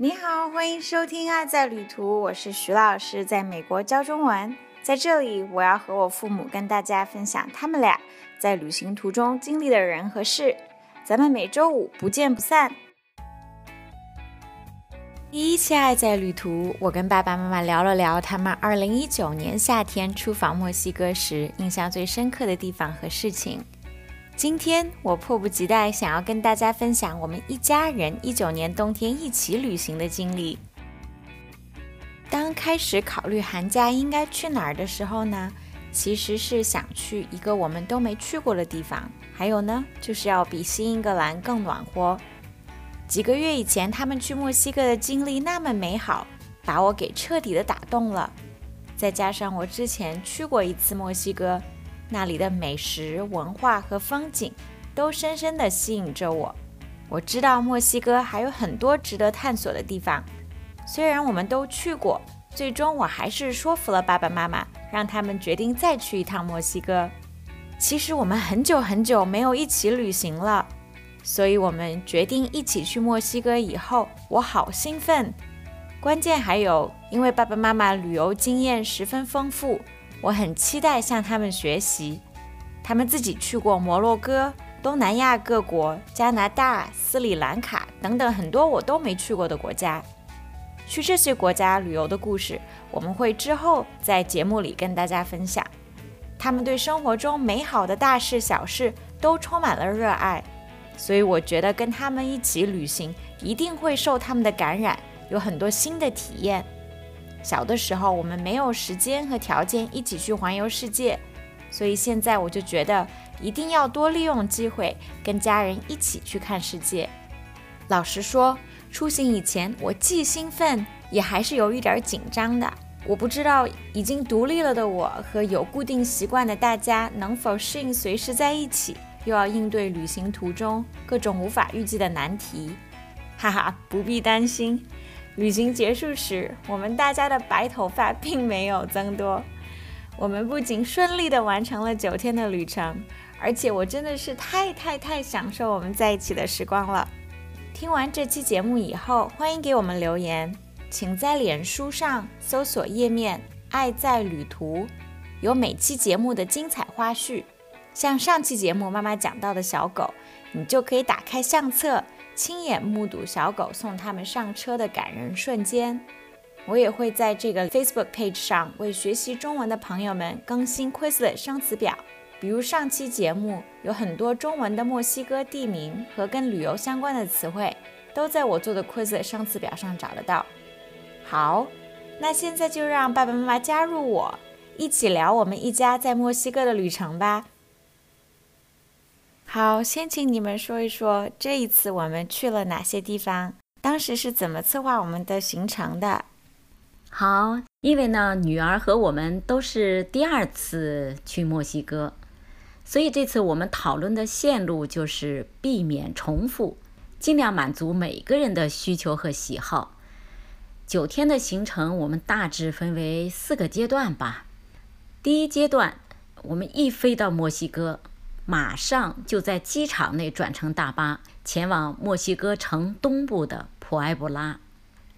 你好，欢迎收听《爱在旅途》，我是徐老师，在美国教中文。在这里，我要和我父母跟大家分享他们俩在旅行途中经历的人和事。咱们每周五不见不散。第一期《爱在旅途》，我跟爸爸妈妈聊了聊他们2019年夏天出访墨西哥时印象最深刻的地方和事情。今天我迫不及待想要跟大家分享我们一家人一九年冬天一起旅行的经历。当开始考虑寒假应该去哪儿的时候呢，其实是想去一个我们都没去过的地方，还有呢，就是要比新英格兰更暖和。几个月以前他们去墨西哥的经历那么美好，把我给彻底的打动了。再加上我之前去过一次墨西哥。那里的美食、文化和风景都深深地吸引着我。我知道墨西哥还有很多值得探索的地方。虽然我们都去过，最终我还是说服了爸爸妈妈，让他们决定再去一趟墨西哥。其实我们很久很久没有一起旅行了，所以我们决定一起去墨西哥以后，我好兴奋。关键还有，因为爸爸妈妈旅游经验十分丰富。我很期待向他们学习。他们自己去过摩洛哥、东南亚各国、加拿大、斯里兰卡等等很多我都没去过的国家。去这些国家旅游的故事，我们会之后在节目里跟大家分享。他们对生活中美好的大事小事都充满了热爱，所以我觉得跟他们一起旅行一定会受他们的感染，有很多新的体验。小的时候，我们没有时间和条件一起去环游世界，所以现在我就觉得一定要多利用机会，跟家人一起去看世界。老实说，出行以前我既兴奋，也还是有一点紧张的。我不知道已经独立了的我和有固定习惯的大家能否适应随时在一起，又要应对旅行途中各种无法预计的难题。哈哈，不必担心。旅行结束时，我们大家的白头发并没有增多。我们不仅顺利地完成了九天的旅程，而且我真的是太太太享受我们在一起的时光了。听完这期节目以后，欢迎给我们留言，请在脸书上搜索页面“爱在旅途”，有每期节目的精彩花絮。像上期节目妈妈讲到的小狗，你就可以打开相册。亲眼目睹小狗送他们上车的感人瞬间，我也会在这个 Facebook page 上为学习中文的朋友们更新 Quizlet 生词表。比如上期节目有很多中文的墨西哥地名和跟旅游相关的词汇，都在我做的 Quizlet 生词表上找得到。好，那现在就让爸爸妈妈加入我，一起聊我们一家在墨西哥的旅程吧。好，先请你们说一说这一次我们去了哪些地方，当时是怎么策划我们的行程的。好，因为呢，女儿和我们都是第二次去墨西哥，所以这次我们讨论的线路就是避免重复，尽量满足每个人的需求和喜好。九天的行程我们大致分为四个阶段吧。第一阶段，我们一飞到墨西哥。马上就在机场内转乘大巴前往墨西哥城东部的普埃布拉。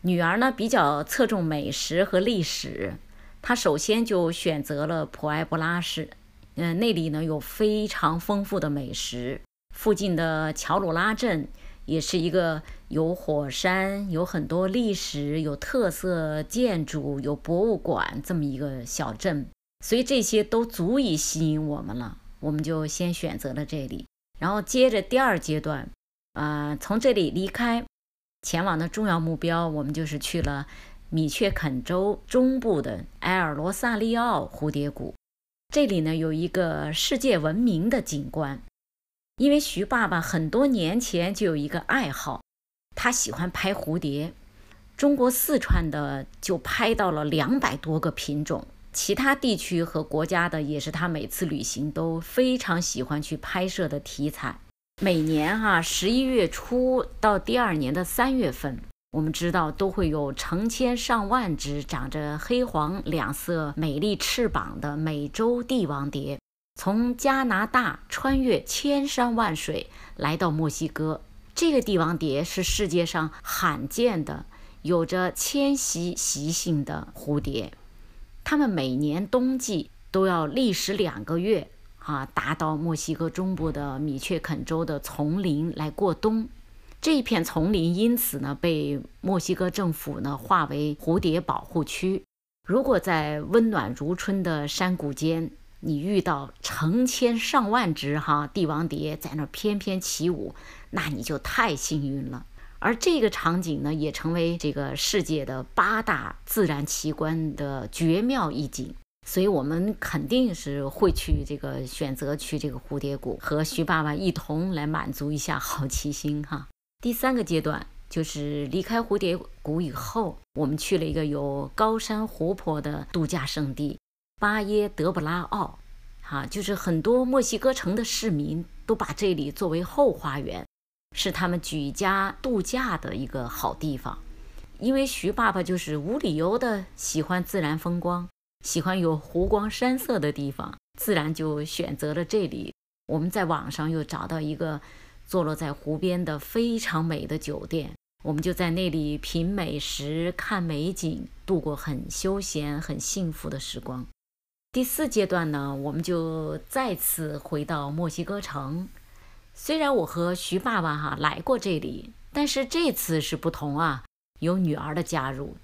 女儿呢比较侧重美食和历史，她首先就选择了普埃布拉市。嗯，那里呢有非常丰富的美食。附近的乔鲁拉镇也是一个有火山、有很多历史、有特色建筑、有博物馆这么一个小镇，所以这些都足以吸引我们了。我们就先选择了这里，然后接着第二阶段，啊，从这里离开，前往的重要目标，我们就是去了米却肯州中部的埃尔罗萨利奥蝴蝶谷。这里呢有一个世界闻名的景观，因为徐爸爸很多年前就有一个爱好，他喜欢拍蝴蝶，中国四川的就拍到了两百多个品种。其他地区和国家的也是他每次旅行都非常喜欢去拍摄的题材。每年哈十一月初到第二年的三月份，我们知道都会有成千上万只长着黑黄两色美丽翅膀的美洲帝王蝶，从加拿大穿越千山万水来到墨西哥。这个帝王蝶是世界上罕见的。有着迁徙习性的蝴蝶，他们每年冬季都要历时两个月啊，达到墨西哥中部的米却肯州的丛林来过冬。这一片丛林因此呢，被墨西哥政府呢划为蝴蝶保护区。如果在温暖如春的山谷间，你遇到成千上万只哈帝王蝶在那翩翩起舞，那你就太幸运了。而这个场景呢，也成为这个世界的八大自然奇观的绝妙一景。所以，我们肯定是会去这个选择去这个蝴蝶谷，和徐爸爸一同来满足一下好奇心哈。第三个阶段就是离开蝴蝶谷以后，我们去了一个有高山湖泊的度假胜地巴耶德布拉奥，哈，就是很多墨西哥城的市民都把这里作为后花园，是他们举家度假的一个好地方。因为徐爸爸就是无理由的喜欢自然风光，喜欢有湖光山色的地方，自然就选择了这里。我们在网上又找到一个。坐落在湖边的非常美的酒店，我们就在那里品美食、看美景，度过很休闲、很幸福的时光。第四阶段呢，我们就再次回到墨西哥城。虽然我和徐爸爸哈来过这里，但是这次是不同啊，有女儿的加入。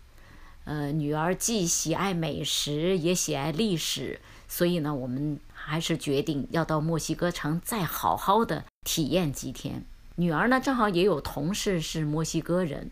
呃，女儿既喜爱美食，也喜爱历史，所以呢，我们还是决定要到墨西哥城再好好的。体验几天，女儿呢正好也有同事是墨西哥人，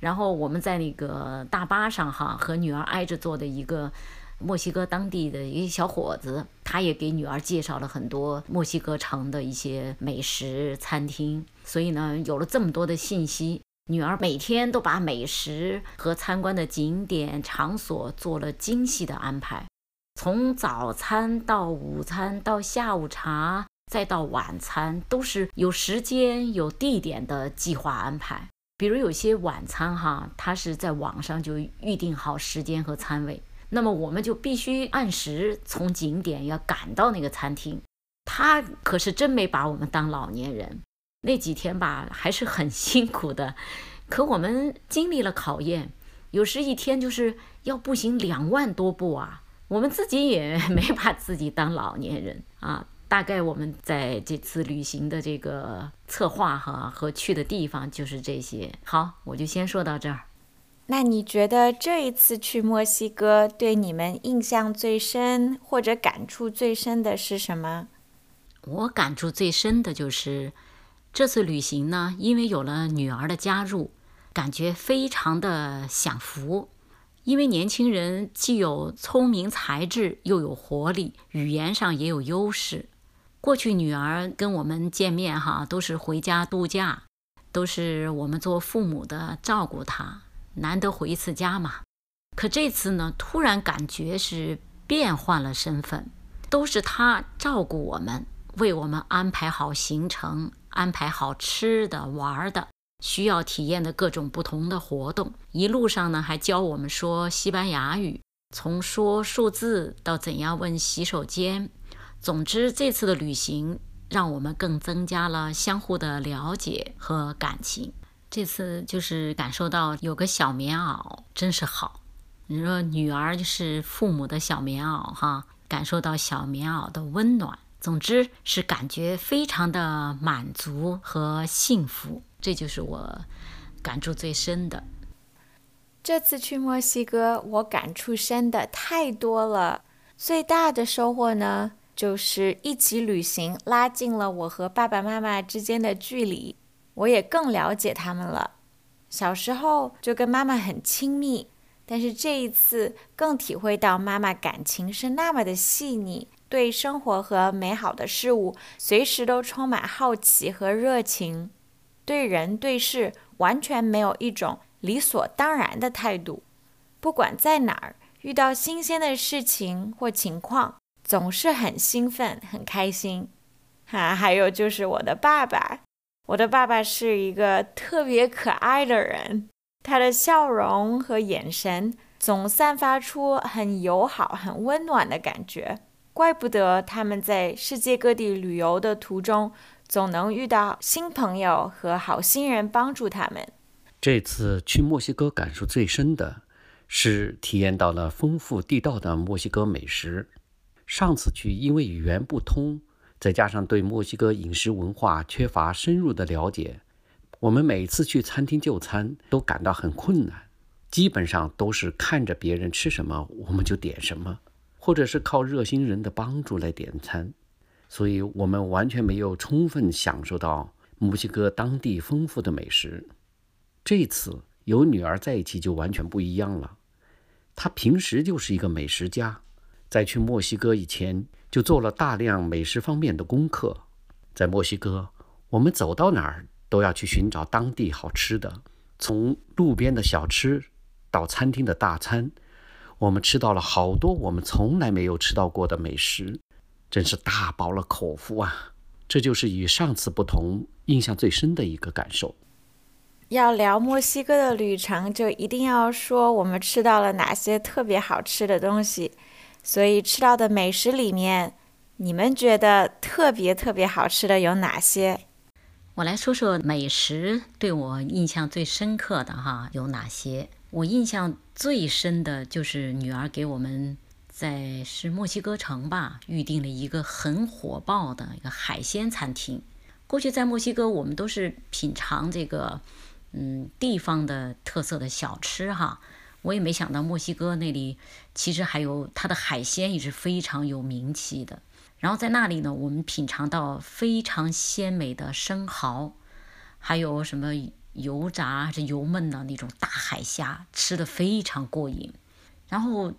然后我们在那个大巴上哈，和女儿挨着坐的一个墨西哥当地的一个小伙子，他也给女儿介绍了很多墨西哥城的一些美食餐厅，所以呢有了这么多的信息，女儿每天都把美食和参观的景点场所做了精细的安排，从早餐到午餐到下午茶。再到晚餐都是有时间有地点的计划安排，比如有些晚餐哈，他是在网上就预定好时间和餐位，那么我们就必须按时从景点要赶到那个餐厅。他可是真没把我们当老年人，那几天吧还是很辛苦的，可我们经历了考验，有时一天就是要步行两万多步啊，我们自己也没把自己当老年人啊。大概我们在这次旅行的这个策划哈和去的地方就是这些。好，我就先说到这儿。那你觉得这一次去墨西哥对你们印象最深或者感触最深的是什么？我感触最深的就是这次旅行呢，因为有了女儿的加入，感觉非常的享福。因为年轻人既有聪明才智，又有活力，语言上也有优势。过去女儿跟我们见面哈，都是回家度假，都是我们做父母的照顾她，难得回一次家嘛。可这次呢，突然感觉是变换了身份，都是他照顾我们，为我们安排好行程，安排好吃的、玩的，需要体验的各种不同的活动。一路上呢，还教我们说西班牙语，从说数字到怎样问洗手间。总之，这次的旅行让我们更增加了相互的了解和感情。这次就是感受到有个小棉袄真是好。你说女儿就是父母的小棉袄哈，感受到小棉袄的温暖。总之是感觉非常的满足和幸福，这就是我感触最深的。这次去墨西哥，我感触深的太多了。最大的收获呢？就是一起旅行，拉近了我和爸爸妈妈之间的距离，我也更了解他们了。小时候就跟妈妈很亲密，但是这一次更体会到妈妈感情是那么的细腻，对生活和美好的事物随时都充满好奇和热情，对人对事完全没有一种理所当然的态度。不管在哪儿遇到新鲜的事情或情况。总是很兴奋、很开心，哈，还有就是我的爸爸，我的爸爸是一个特别可爱的人，他的笑容和眼神总散发出很友好、很温暖的感觉，怪不得他们在世界各地旅游的途中总能遇到新朋友和好心人帮助他们。这次去墨西哥感受最深的是体验到了丰富地道的墨西哥美食。上次去因为语言不通，再加上对墨西哥饮食文化缺乏深入的了解，我们每次去餐厅就餐都感到很困难，基本上都是看着别人吃什么我们就点什么，或者是靠热心人的帮助来点餐。所以，我们完全没有充分享受到墨西哥当地丰富的美食。这次有女儿在一起就完全不一样了。她平时就是一个美食家，在去墨西哥以前就做了大量美食方面的功课。在墨西哥，我们走到哪儿都要去寻找当地好吃的，从路边的小吃到餐厅的大餐，我们吃到了好多我们从来没有吃到过的美食。真是大饱了口福啊！这就是与上次不同，印象最深的一个感受。要聊墨西哥的旅程，就一定要说我们吃到了哪些特别好吃的东西。所以吃到的美食里面，你们觉得特别特别好吃的有哪些？我来说说美食对我印象最深刻的哈有哪些？我印象最深的就是女儿给我们。在是墨西哥城吧，预定了一个很火爆的一个海鲜餐厅。过去在墨西哥，我们都是品尝这个，嗯，地方的特色的小吃哈。我也没想到墨西哥那里其实还有它的海鲜也是非常有名气的。然后在那里呢，我们品尝到非常鲜美的生蚝，还有什么油炸还是油焖的那种大海虾，吃的非常过瘾。然后。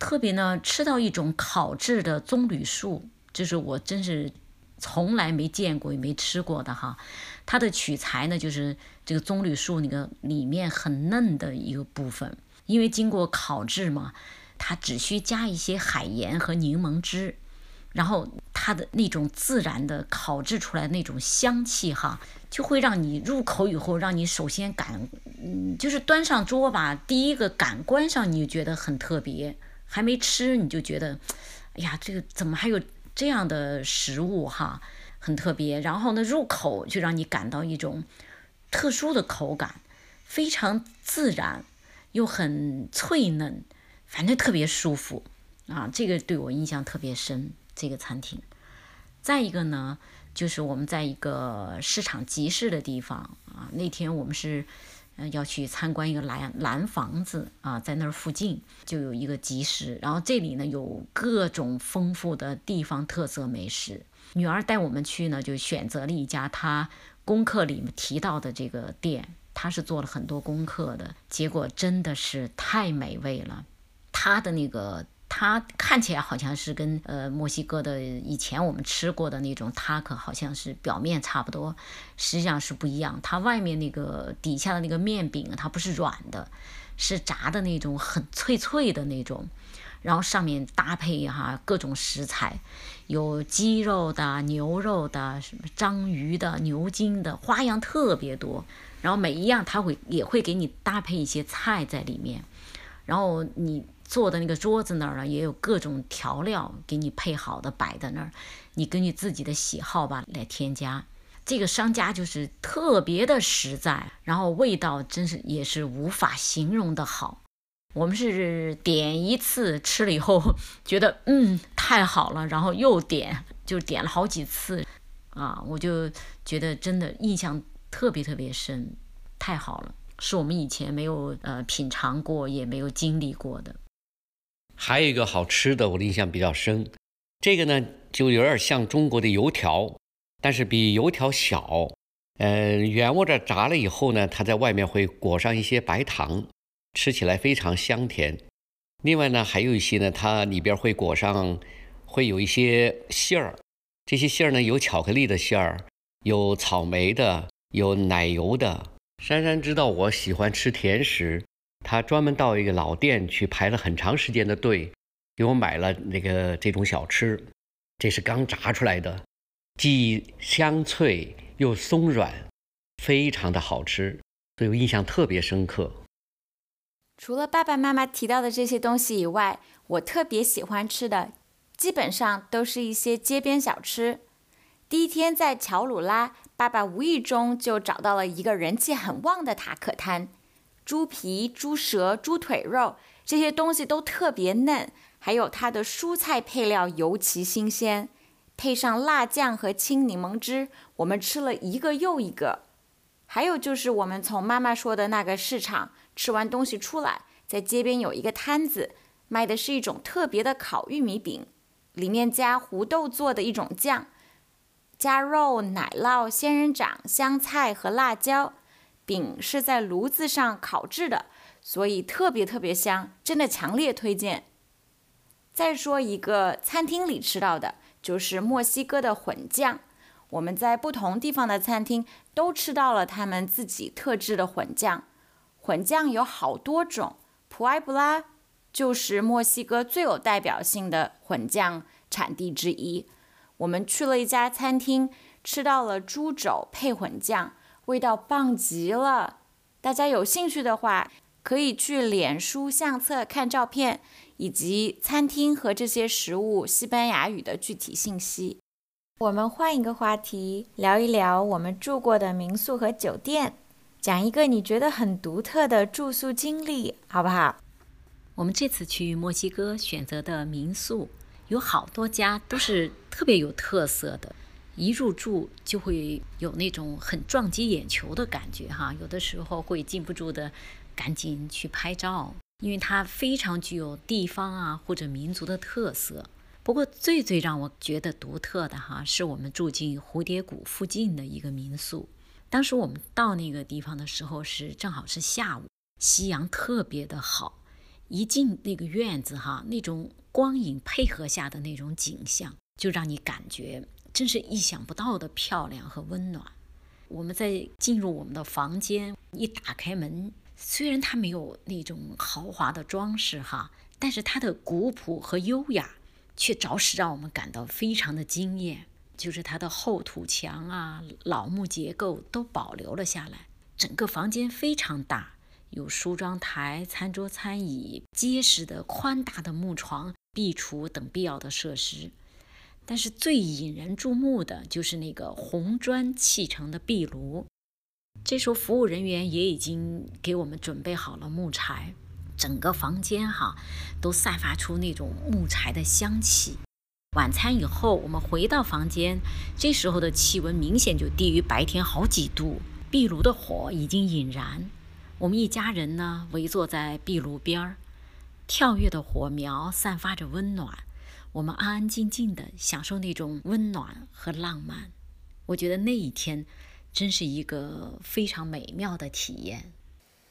特别呢，吃到一种烤制的棕榈树，这是我真是从来没见过也没吃过的哈。它的取材呢，就是这个棕榈树那个里面很嫩的一个部分，因为经过烤制嘛，它只需加一些海盐和柠檬汁，然后它的那种自然的烤制出来那种香气哈，就会让你入口以后，让你首先感，嗯，就是端上桌吧，第一个感官上你就觉得很特别。还没吃你就觉得，哎呀，这个怎么还有这样的食物哈，很特别。然后呢，入口就让你感到一种特殊的口感，非常自然又很脆嫩，反正特别舒服啊。这个对我印象特别深，这个餐厅。再一个呢，就是我们在一个市场集市的地方啊，那天我们是。嗯，要去参观一个蓝蓝房子啊，在那儿附近就有一个集市，然后这里呢有各种丰富的地方特色美食。女儿带我们去呢，就选择了一家她功课里面提到的这个店，他是做了很多功课的，结果真的是太美味了，他的那个。它看起来好像是跟呃墨西哥的以前我们吃过的那种塔可好像是表面差不多，实际上是不一样。它外面那个底下的那个面饼，它不是软的，是炸的那种很脆脆的那种。然后上面搭配哈各种食材，有鸡肉的、牛肉的、什么章鱼的、牛筋的，花样特别多。然后每一样它会也会给你搭配一些菜在里面，然后你。坐的那个桌子那儿呢，也有各种调料给你配好的摆在那儿，你根据自己的喜好吧来添加。这个商家就是特别的实在，然后味道真是也是无法形容的好。我们是点一次吃了以后觉得嗯太好了，然后又点就点了好几次啊，我就觉得真的印象特别特别深，太好了，是我们以前没有呃品尝过也没有经历过的。还有一个好吃的，我的印象比较深。这个呢，就有点像中国的油条，但是比油条小。嗯，原窝着炸了以后呢，它在外面会裹上一些白糖，吃起来非常香甜。另外呢，还有一些呢，它里边会裹上，会有一些馅儿。这些馅儿呢，有巧克力的馅儿，有草莓的，有奶油的。珊珊知道我喜欢吃甜食。她专门到一个老店去排了很长时间的队，给我买了那个这种小吃。这是刚炸出来的，既香脆又松软，非常的好吃，所以我印象特别深刻。除了爸爸妈妈提到的这些东西以外，我特别喜欢吃的，基本上都是一些街边小吃。第一天在乔鲁拉，爸爸无意中就找到了一个人气很旺的塔可摊，猪皮、猪舌、猪腿肉这些东西都特别嫩，还有它的蔬菜配料尤其新鲜，配上辣酱和青柠檬汁，我们吃了一个又一个。还有就是我们从妈妈说的那个市场吃完东西出来，在街边有一个摊子，卖的是一种特别的烤玉米饼。里面加胡豆做的一种酱，加肉、奶酪、仙人掌、香菜和辣椒。饼是在炉子上烤制的，所以特别特别香，真的强烈推荐。再说一个餐厅里吃到的，就是墨西哥的混酱。我们在不同地方的餐厅都吃到了他们自己特制的混酱。混酱有好多种，普埃布拉。就是墨西哥最有代表性的混酱产地之一。我们去了一家餐厅，吃到了猪肘配混酱，味道棒极了。大家有兴趣的话，可以去脸书相册看照片，以及餐厅和这些食物西班牙语的具体信息。我们换一个话题，聊一聊我们住过的民宿和酒店，讲一个你觉得很独特的住宿经历，好不好？我们这次去墨西哥选择的民宿有好多家都是特别有特色的，一入住就会有那种很撞击眼球的感觉哈，有的时候会禁不住的赶紧去拍照，因为它非常具有地方啊或者民族的特色。不过最最让我觉得独特的哈，是我们住进蝴蝶谷附近的一个民宿。当时我们到那个地方的时候是正好是下午，夕阳特别的好。一进那个院子哈，那种光影配合下的那种景象，就让你感觉真是意想不到的漂亮和温暖。我们在进入我们的房间，一打开门，虽然它没有那种豪华的装饰哈，但是它的古朴和优雅，却着实让我们感到非常的惊艳。就是它的厚土墙啊、老木结构都保留了下来，整个房间非常大。有梳妆台、餐桌、餐椅，结实的宽大的木床、壁橱等必要的设施。但是最引人注目的就是那个红砖砌成的壁炉。这时候服务人员也已经给我们准备好了木柴，整个房间哈都散发出那种木柴的香气。晚餐以后，我们回到房间，这时候的气温明显就低于白天好几度，壁炉的火已经引燃。我们一家人呢，围坐在壁炉边儿，跳跃的火苗散发着温暖，我们安安静静地享受那种温暖和浪漫。我觉得那一天真是一个非常美妙的体验。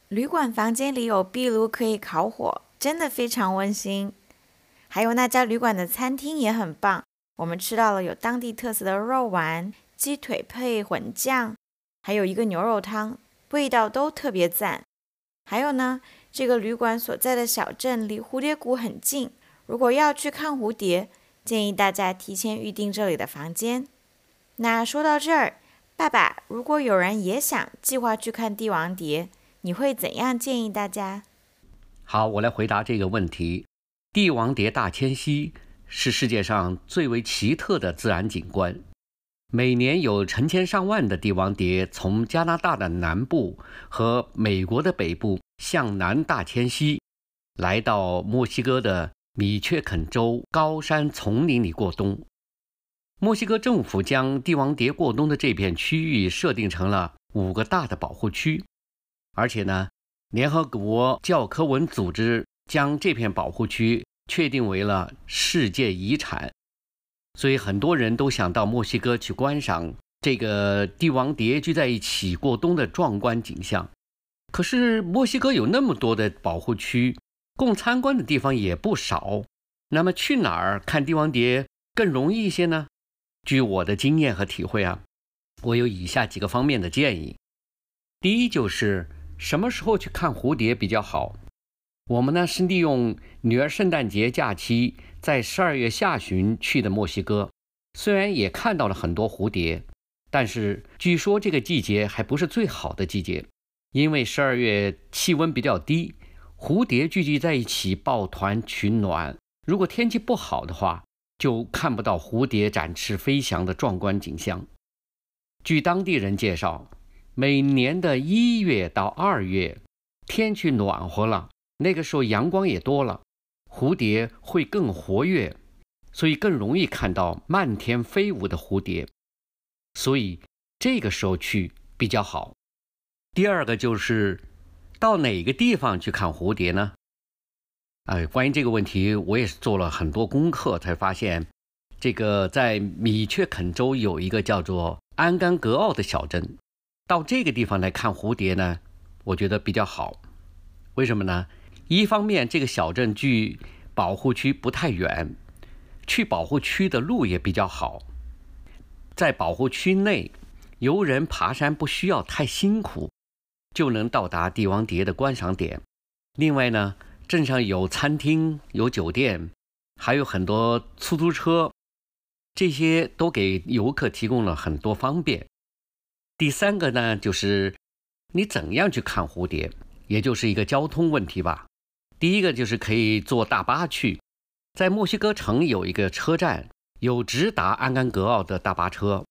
旅馆房间里有壁炉可以烤火，真的非常温馨。还有那家旅馆的餐厅也很棒，我们吃到了有当地特色的肉丸、鸡腿配混酱，还有一个牛肉汤。味道都特别赞，还有呢，这个旅馆所在的小镇离蝴蝶谷很近。如果要去看蝴蝶，建议大家提前预订这里的房间。那说到这儿，爸爸，如果有人也想计划去看帝王蝶，你会怎样建议大家？好，我来回答这个问题。帝王蝶大迁徙是世界上最为奇特的自然景观。每年有成千上万的帝王蝶从加拿大的南部和美国的北部向南大迁徙，来到墨西哥的米却肯州高山丛林里过冬。墨西哥政府将帝王蝶过冬的这片区域设定成了五个大的保护区，而且呢，联合国教科文组织将这片保护区确定为了世界遗产。所以很多人都想到墨西哥去观赏这个帝王蝶聚在一起过冬的壮观景象。可是墨西哥有那么多的保护区，供参观的地方也不少。那么去哪儿看帝王蝶更容易一些呢？据我的经验和体会啊，我有以下几个方面的建议。第一就是什么时候去看蝴蝶比较好？我们呢是利用女儿圣诞节假期。在十二月下旬去的墨西哥，虽然也看到了很多蝴蝶，但是据说这个季节还不是最好的季节，因为十二月气温比较低，蝴蝶聚集在一起抱团取暖。如果天气不好的话，就看不到蝴蝶展翅飞翔的壮观景象。据当地人介绍，每年的一月到二月，天气暖和了，那个时候阳光也多了，蝴蝶会更活跃，所以更容易看到漫天飞舞的蝴蝶。所以这个时候去比较好。第二个就是到哪个地方去看蝴蝶呢？哎，关于这个问题，我也是做了很多功课，才发现，这个在米却肯州有一个叫做安甘格奥的小镇，到这个地方来看蝴蝶呢，我觉得比较好。为什么呢？一方面，这个小镇距保护区不太远，去保护区的路也比较好，在保护区内，游人爬山不需要太辛苦，就能到达帝王蝶的观赏点。另外呢，镇上有餐厅、有酒店，还有很多出租车，这些都给游客提供了很多方便。第三个呢，就是你怎样去看蝴蝶，也就是一个交通问题吧。第一个就是可以坐大巴去，在墨西哥城有一个车站，有直达安甘格奥的大巴车。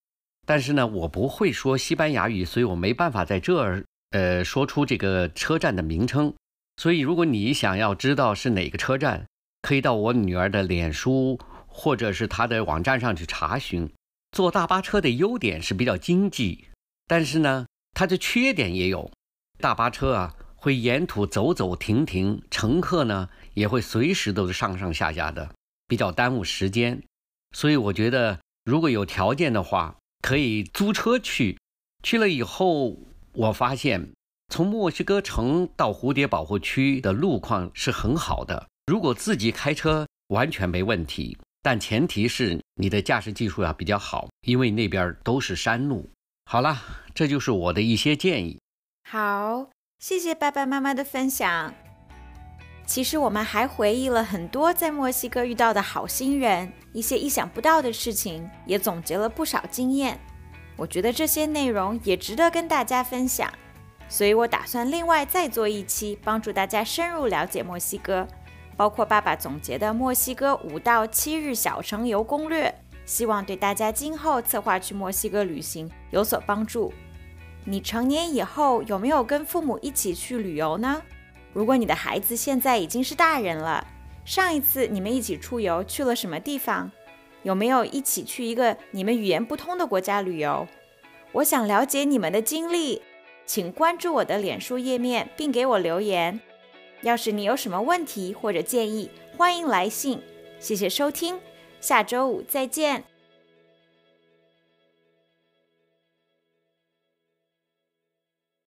但是呢，我不会说西班牙语，所以我没办法在这儿呃说出这个车站的名称。所以，如果你想要知道是哪个车站，可以到我女儿的脸书或者是她的网站上去查询。坐大巴车的优点是比较经济，但是呢，它的缺点也有。大巴车啊，会沿途走走停停，乘客呢也会随时都是上上下下的，比较耽误时间。所以我觉得，如果有条件的话，可以租车去。去了以后，我发现。从墨西哥城到蝴蝶保护区的路况是很好的，如果自己开车完全没问题，但前提是你的驾驶技术要比较好，因为那边都是山路。好了，这就是我的一些建议。好，谢谢爸爸妈妈的分享。其实我们还回忆了很多在墨西哥遇到的好心人，一些意想不到的事情，也总结了不少经验。我觉得这些内容也值得跟大家分享。所以我打算另外再做一期，帮助大家深入了解墨西哥，包括爸爸总结的墨西哥五到七日小城游攻略，希望对大家今后策划去墨西哥旅行有所帮助。你成年以后有没有跟父母一起去旅游呢？如果你的孩子现在已经是大人了，上一次你们一起出游去了什么地方？有没有一起去一个你们语言不通的国家旅游？我想了解你们的经历。请关注我的脸书页面，并给我留言。要是你有什么问题或者建议，欢迎来信。谢谢收听，下周五再见。